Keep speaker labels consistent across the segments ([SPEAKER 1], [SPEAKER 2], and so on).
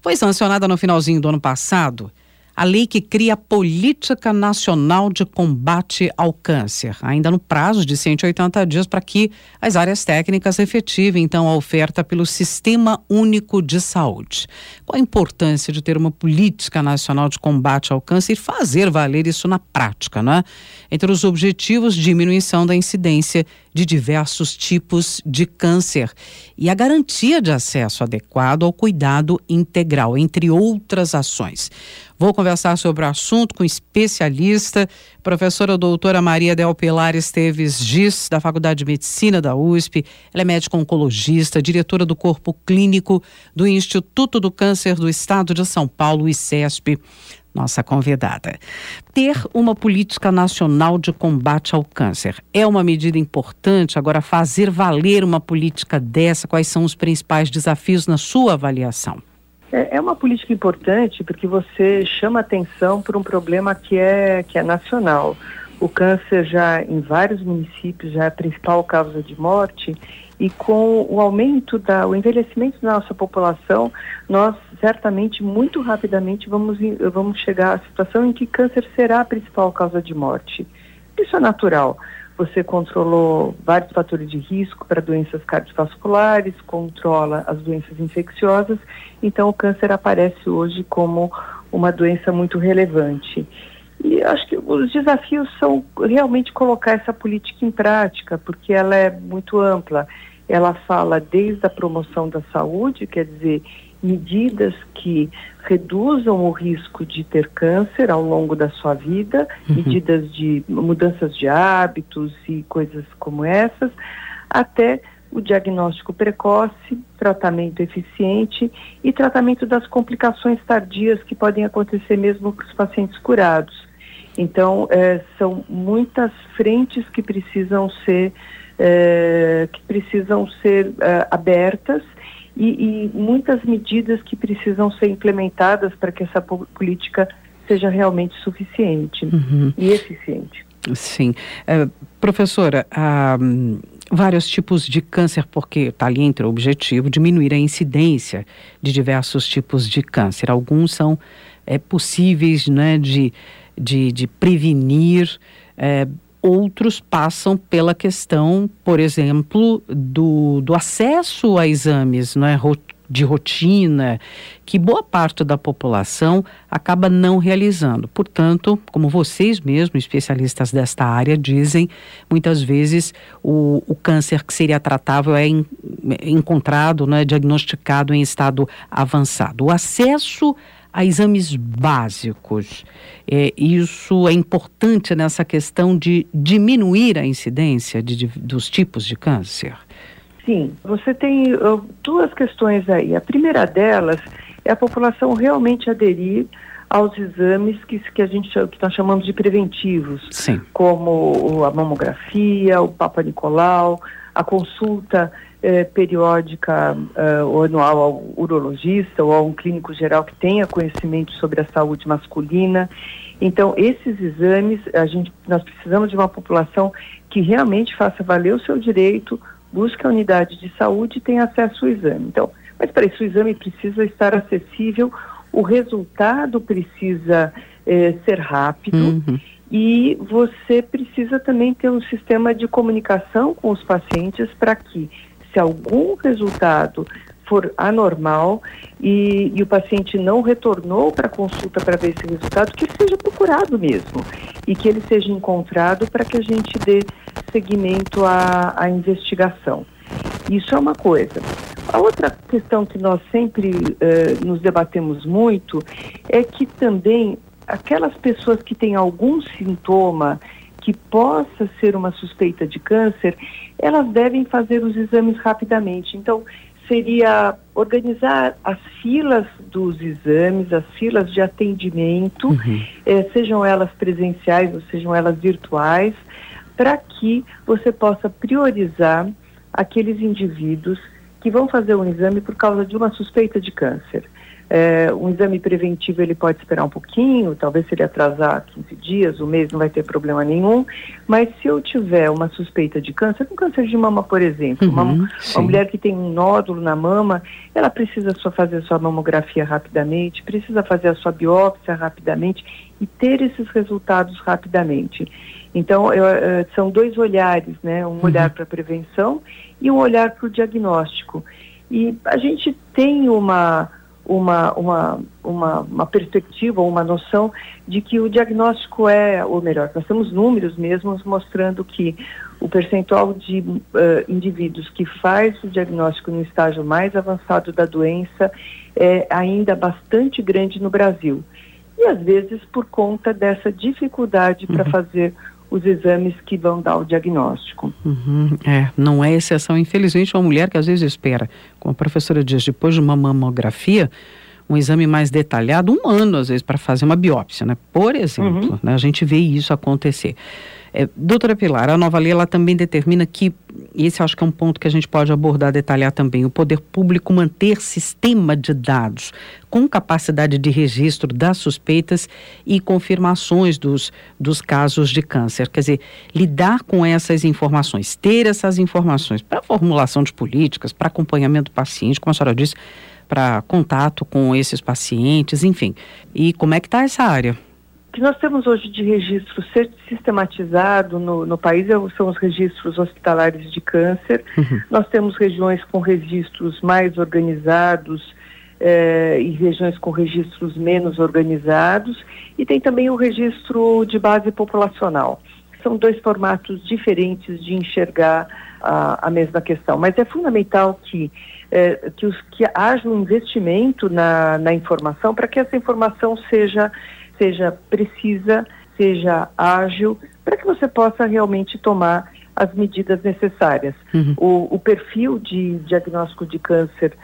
[SPEAKER 1] Foi sancionada no finalzinho do ano passado a lei que cria a Política Nacional de Combate ao Câncer, ainda no prazo de 180 dias para que as áreas técnicas efetivem então a oferta pelo Sistema Único de Saúde. Qual a importância de ter uma política nacional de combate ao câncer e fazer valer isso na prática, né? Entre os objetivos, diminuição da incidência de diversos tipos de câncer e a garantia de acesso adequado ao cuidado integral, entre outras ações. Vou conversar sobre o assunto com especialista, professora doutora Maria Del Pilar Esteves Giz, da Faculdade de Medicina da USP. Ela é médica oncologista, diretora do Corpo Clínico do Instituto do Câncer do Estado de São Paulo, ICESP nossa convidada. Ter uma política nacional de combate ao câncer é uma medida importante. Agora, fazer valer uma política dessa, quais são os principais desafios na sua avaliação?
[SPEAKER 2] É, é uma política importante porque você chama atenção para um problema que é, que é nacional. O câncer já em vários municípios já é a principal causa de morte e com o aumento da, o envelhecimento da nossa população, nós certamente muito rapidamente vamos, vamos chegar à situação em que câncer será a principal causa de morte. Isso é natural. Você controlou vários fatores de risco para doenças cardiovasculares, controla as doenças infecciosas, então o câncer aparece hoje como uma doença muito relevante. E acho que os desafios são realmente colocar essa política em prática, porque ela é muito ampla. Ela fala desde a promoção da saúde, quer dizer, medidas que reduzam o risco de ter câncer ao longo da sua vida, uhum. medidas de mudanças de hábitos e coisas como essas, até o diagnóstico precoce, tratamento eficiente e tratamento das complicações tardias que podem acontecer mesmo para os pacientes curados. Então, é, são muitas frentes que precisam ser é, que precisam ser é, abertas e, e, muitas medidas que precisam ser implementadas para que essa política seja realmente suficiente uhum. e eficiente.
[SPEAKER 1] Sim. Uh, professora, uh, vários tipos de câncer, porque está ali entre o objetivo diminuir a incidência de diversos tipos de câncer. Alguns são é, possíveis né, de, de, de prevenir. É, outros passam pela questão, por exemplo, do, do acesso a exames não é, de rotina, que boa parte da população acaba não realizando. Portanto, como vocês mesmos, especialistas desta área, dizem, muitas vezes o, o câncer que seria tratável é, é encontrado, é diagnosticado em estado avançado. O acesso a exames básicos. É, isso é importante nessa questão de diminuir a incidência de, de, dos tipos de câncer?
[SPEAKER 2] Sim, você tem uh, duas questões aí. A primeira delas é a população realmente aderir aos exames que, que a gente que nós chamamos de preventivos,
[SPEAKER 1] Sim.
[SPEAKER 2] como a mamografia, o Papa Nicolau, a consulta eh, periódica eh, ou anual ao urologista ou a um clínico geral que tenha conhecimento sobre a saúde masculina. Então, esses exames, a gente, nós precisamos de uma população que realmente faça valer o seu direito, busque a unidade de saúde e tenha acesso ao exame. Então, mas para isso o exame precisa estar acessível, o resultado precisa eh, ser rápido. Uhum. E você precisa também ter um sistema de comunicação com os pacientes para que, se algum resultado for anormal e, e o paciente não retornou para a consulta para ver esse resultado, que seja procurado mesmo e que ele seja encontrado para que a gente dê seguimento à, à investigação. Isso é uma coisa. A outra questão que nós sempre eh, nos debatemos muito é que também aquelas pessoas que têm algum sintoma que possa ser uma suspeita de câncer, elas devem fazer os exames rapidamente. Então, seria organizar as filas dos exames, as filas de atendimento, uhum. eh, sejam elas presenciais ou sejam elas virtuais, para que você possa priorizar aqueles indivíduos que vão fazer um exame por causa de uma suspeita de câncer É, um exame preventivo ele pode esperar um pouquinho, talvez se ele atrasar 15 dias, um mês, não vai ter problema nenhum. Mas se eu tiver uma suspeita de câncer, um câncer de mama, por exemplo, uhum, uma, uma, mulher que tem um nódulo na mama, ela precisa só fazer a sua mamografia rapidamente, precisa fazer a sua biópsia rapidamente e ter esses resultados rapidamente. Então, eu, uh, são dois olhares, né? Um uhum. olhar para a prevenção e um olhar para o diagnóstico. E a gente tem uma, uma, uma, uma, uma perspectiva, uma noção de que o diagnóstico é, ou melhor, nós temos números mesmos mostrando que o percentual de uh, indivíduos que faz o diagnóstico no estágio mais avançado da doença é ainda bastante grande no Brasil. E às vezes por conta dessa dificuldade uhum. para fazer os exames que vão dar o diagnóstico.
[SPEAKER 1] Uhum, é, não é exceção. Infelizmente, uma mulher que às vezes espera, como a professora diz, depois de uma mamografia, um exame mais detalhado, um ano às vezes para fazer uma biópsia, né? Por exemplo, uhum. né? a gente vê isso acontecer. É, doutora Pilar, a nova lei ela também determina que, esse acho que é um ponto que a gente pode abordar, detalhar também, o poder público manter sistema de dados com capacidade de registro das suspeitas e confirmações dos, dos casos de câncer. Quer dizer, lidar com essas informações, ter essas informações para formulação de políticas, para acompanhamento do paciente, como a senhora disse, para contato com esses pacientes, enfim. E como é que está essa área?
[SPEAKER 2] O que nós temos hoje de registro sistematizado no, no país é são os registros hospitalares de câncer. Uhum. Nós temos regiões com registros mais organizados eh, e regiões com registros menos organizados. E tem também o registro de base populacional. São dois formatos diferentes de enxergar a, a mesma questão. Mas é fundamental que, eh, que, os, que haja um investimento na, na informação para que essa informação seja seja precisa, seja ágil, para que você possa realmente tomar as medidas necessárias. Uhum. O, o, perfil de diagnóstico de câncer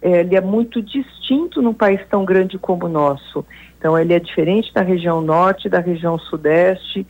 [SPEAKER 2] é, ele é muito distinto num país tão grande como o nosso. Então, ele é diferente da região norte, da região sudeste,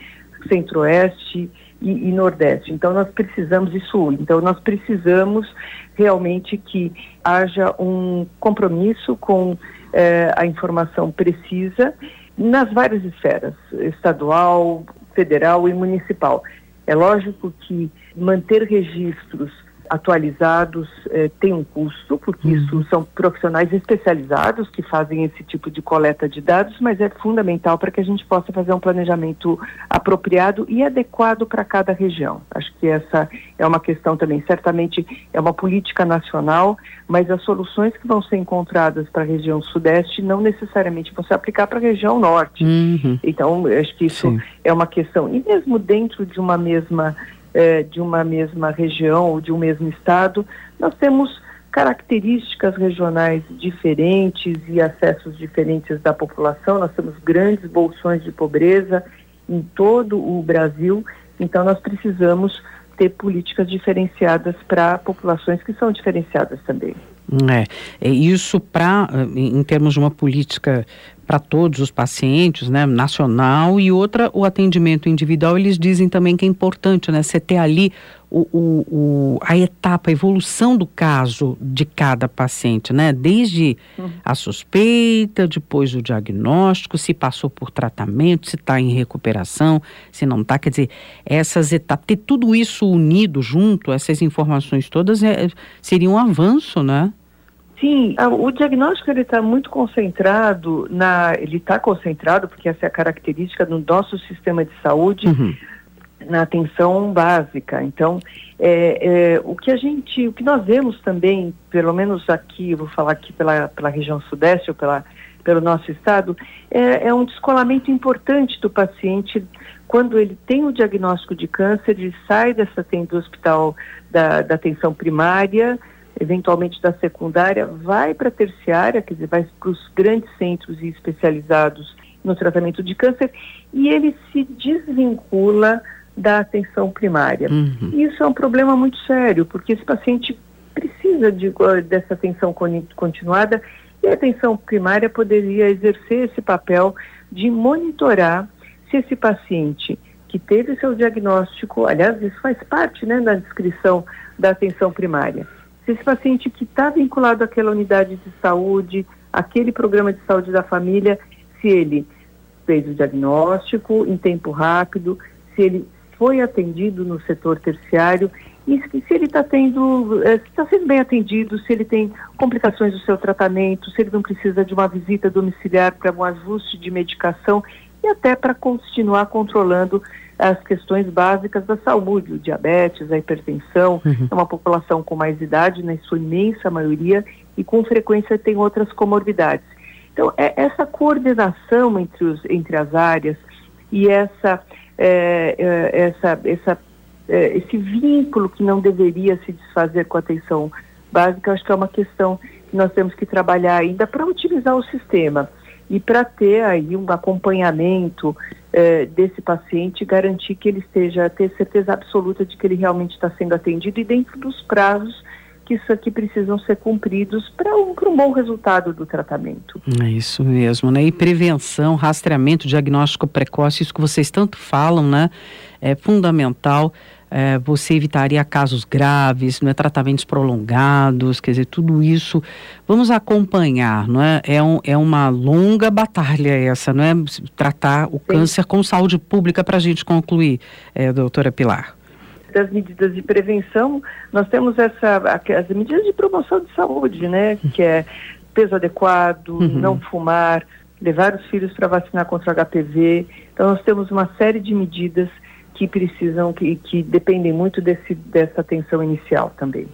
[SPEAKER 2] centro-oeste e, e, nordeste. Então, nós precisamos, e sul, então nós precisamos realmente que haja um compromisso com é, a informação precisa nas várias esferas, estadual, federal e municipal. É lógico que manter registros atualizados eh, tem um custo, porque uhum. isso são profissionais especializados que fazem esse tipo de coleta de dados, mas é fundamental para que a gente possa fazer um planejamento apropriado e adequado para cada região. Acho que essa é uma questão também. Certamente é uma política nacional, mas as soluções que vão ser encontradas para a região sudeste não necessariamente vão se aplicar para a região norte. Uhum. Então, acho que isso Sim. é uma questão. E mesmo dentro de uma mesma é, de uma mesma região ou de um mesmo estado, nós temos características regionais diferentes e acessos diferentes da população. Nós temos grandes bolsões de pobreza em todo o Brasil, então nós precisamos ter políticas diferenciadas para populações que são diferenciadas também.
[SPEAKER 1] É, é isso para, em termos de uma política para todos os pacientes, né, nacional, e outra, o atendimento individual, eles dizem também que é importante, né, você ter ali o, o, o, a etapa, a evolução do caso de cada paciente, né, desde a suspeita, depois o diagnóstico, se passou por tratamento, se está em recuperação, se não está, quer dizer, essas etapas, ter tudo isso unido junto, essas informações todas, é, seria um avanço, né?
[SPEAKER 2] Sim, o diagnóstico ele está muito concentrado na, ele está concentrado porque essa é a característica do nosso sistema de saúde uhum. na atenção básica. Então, é, é, o que a gente, o que nós vemos também, pelo menos aqui, vou falar aqui pela, pela região sudeste ou pela, pelo nosso estado, é, é um descolamento importante do paciente quando ele tem o diagnóstico de câncer, ele sai dessa do hospital da, da atenção primária eventualmente da secundária, vai para a terciária, quer dizer, vai para os grandes centros especializados no tratamento de câncer, e ele se desvincula da atenção primária. Uhum. Isso é um problema muito sério, porque esse paciente precisa de, dessa atenção continuada e a atenção primária poderia exercer esse papel de monitorar se esse paciente que teve seu diagnóstico, aliás, isso faz parte né, da descrição da atenção primária, se esse paciente que está vinculado àquela unidade de saúde, aquele programa de saúde da família, se ele fez o diagnóstico em tempo rápido, se ele foi atendido no setor terciário e se ele está tendo, eh, está sendo bem atendido, se ele tem complicações do seu tratamento, se ele não precisa de uma visita domiciliar para um ajuste de medicação e até para continuar controlando as questões básicas da saúde, o diabetes, a hipertensão, uhum. é uma população com mais idade, na sua imensa maioria, e com frequência tem outras comorbidades. Então, é essa coordenação entre, os, entre as áreas e essa, é, é, essa, essa, é, esse vínculo que não deveria se desfazer com a atenção básica, acho que é uma questão que nós temos que trabalhar ainda para utilizar o sistema e para ter aí um acompanhamento é, desse paciente, garantir que ele esteja, ter certeza absoluta de que ele realmente está sendo atendido e dentro dos prazos que isso aqui precisam ser cumpridos para um, um bom resultado do tratamento.
[SPEAKER 1] É isso mesmo, né? E prevenção, rastreamento, diagnóstico precoce, isso que vocês tanto falam, né? É fundamental. É, você evitaria casos graves, né, tratamentos prolongados, quer dizer, tudo isso. Vamos acompanhar, não é? É, um, é uma longa batalha essa, não é? Tratar o câncer com saúde pública para a gente concluir, é, doutora Pilar
[SPEAKER 2] das medidas de prevenção, nós temos essa, as medidas de promoção de saúde, né? Que é peso adequado, uhum. não fumar, levar os filhos para vacinar contra o HPV. Então nós temos uma série de medidas que precisam, que, que dependem muito desse, dessa atenção inicial também.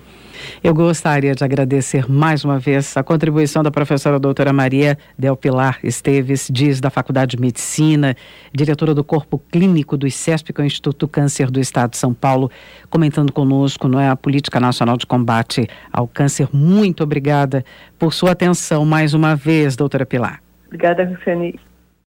[SPEAKER 1] Eu gostaria de agradecer mais uma vez a contribuição da professora doutora Maria Del Pilar Esteves, diz da Faculdade de Medicina, diretora do Corpo Clínico do ICESP, que é o Instituto Câncer do Estado de São Paulo, comentando conosco não é, a Política Nacional de Combate ao Câncer. Muito obrigada por sua atenção mais uma vez, doutora Pilar.
[SPEAKER 2] Obrigada, Luciane.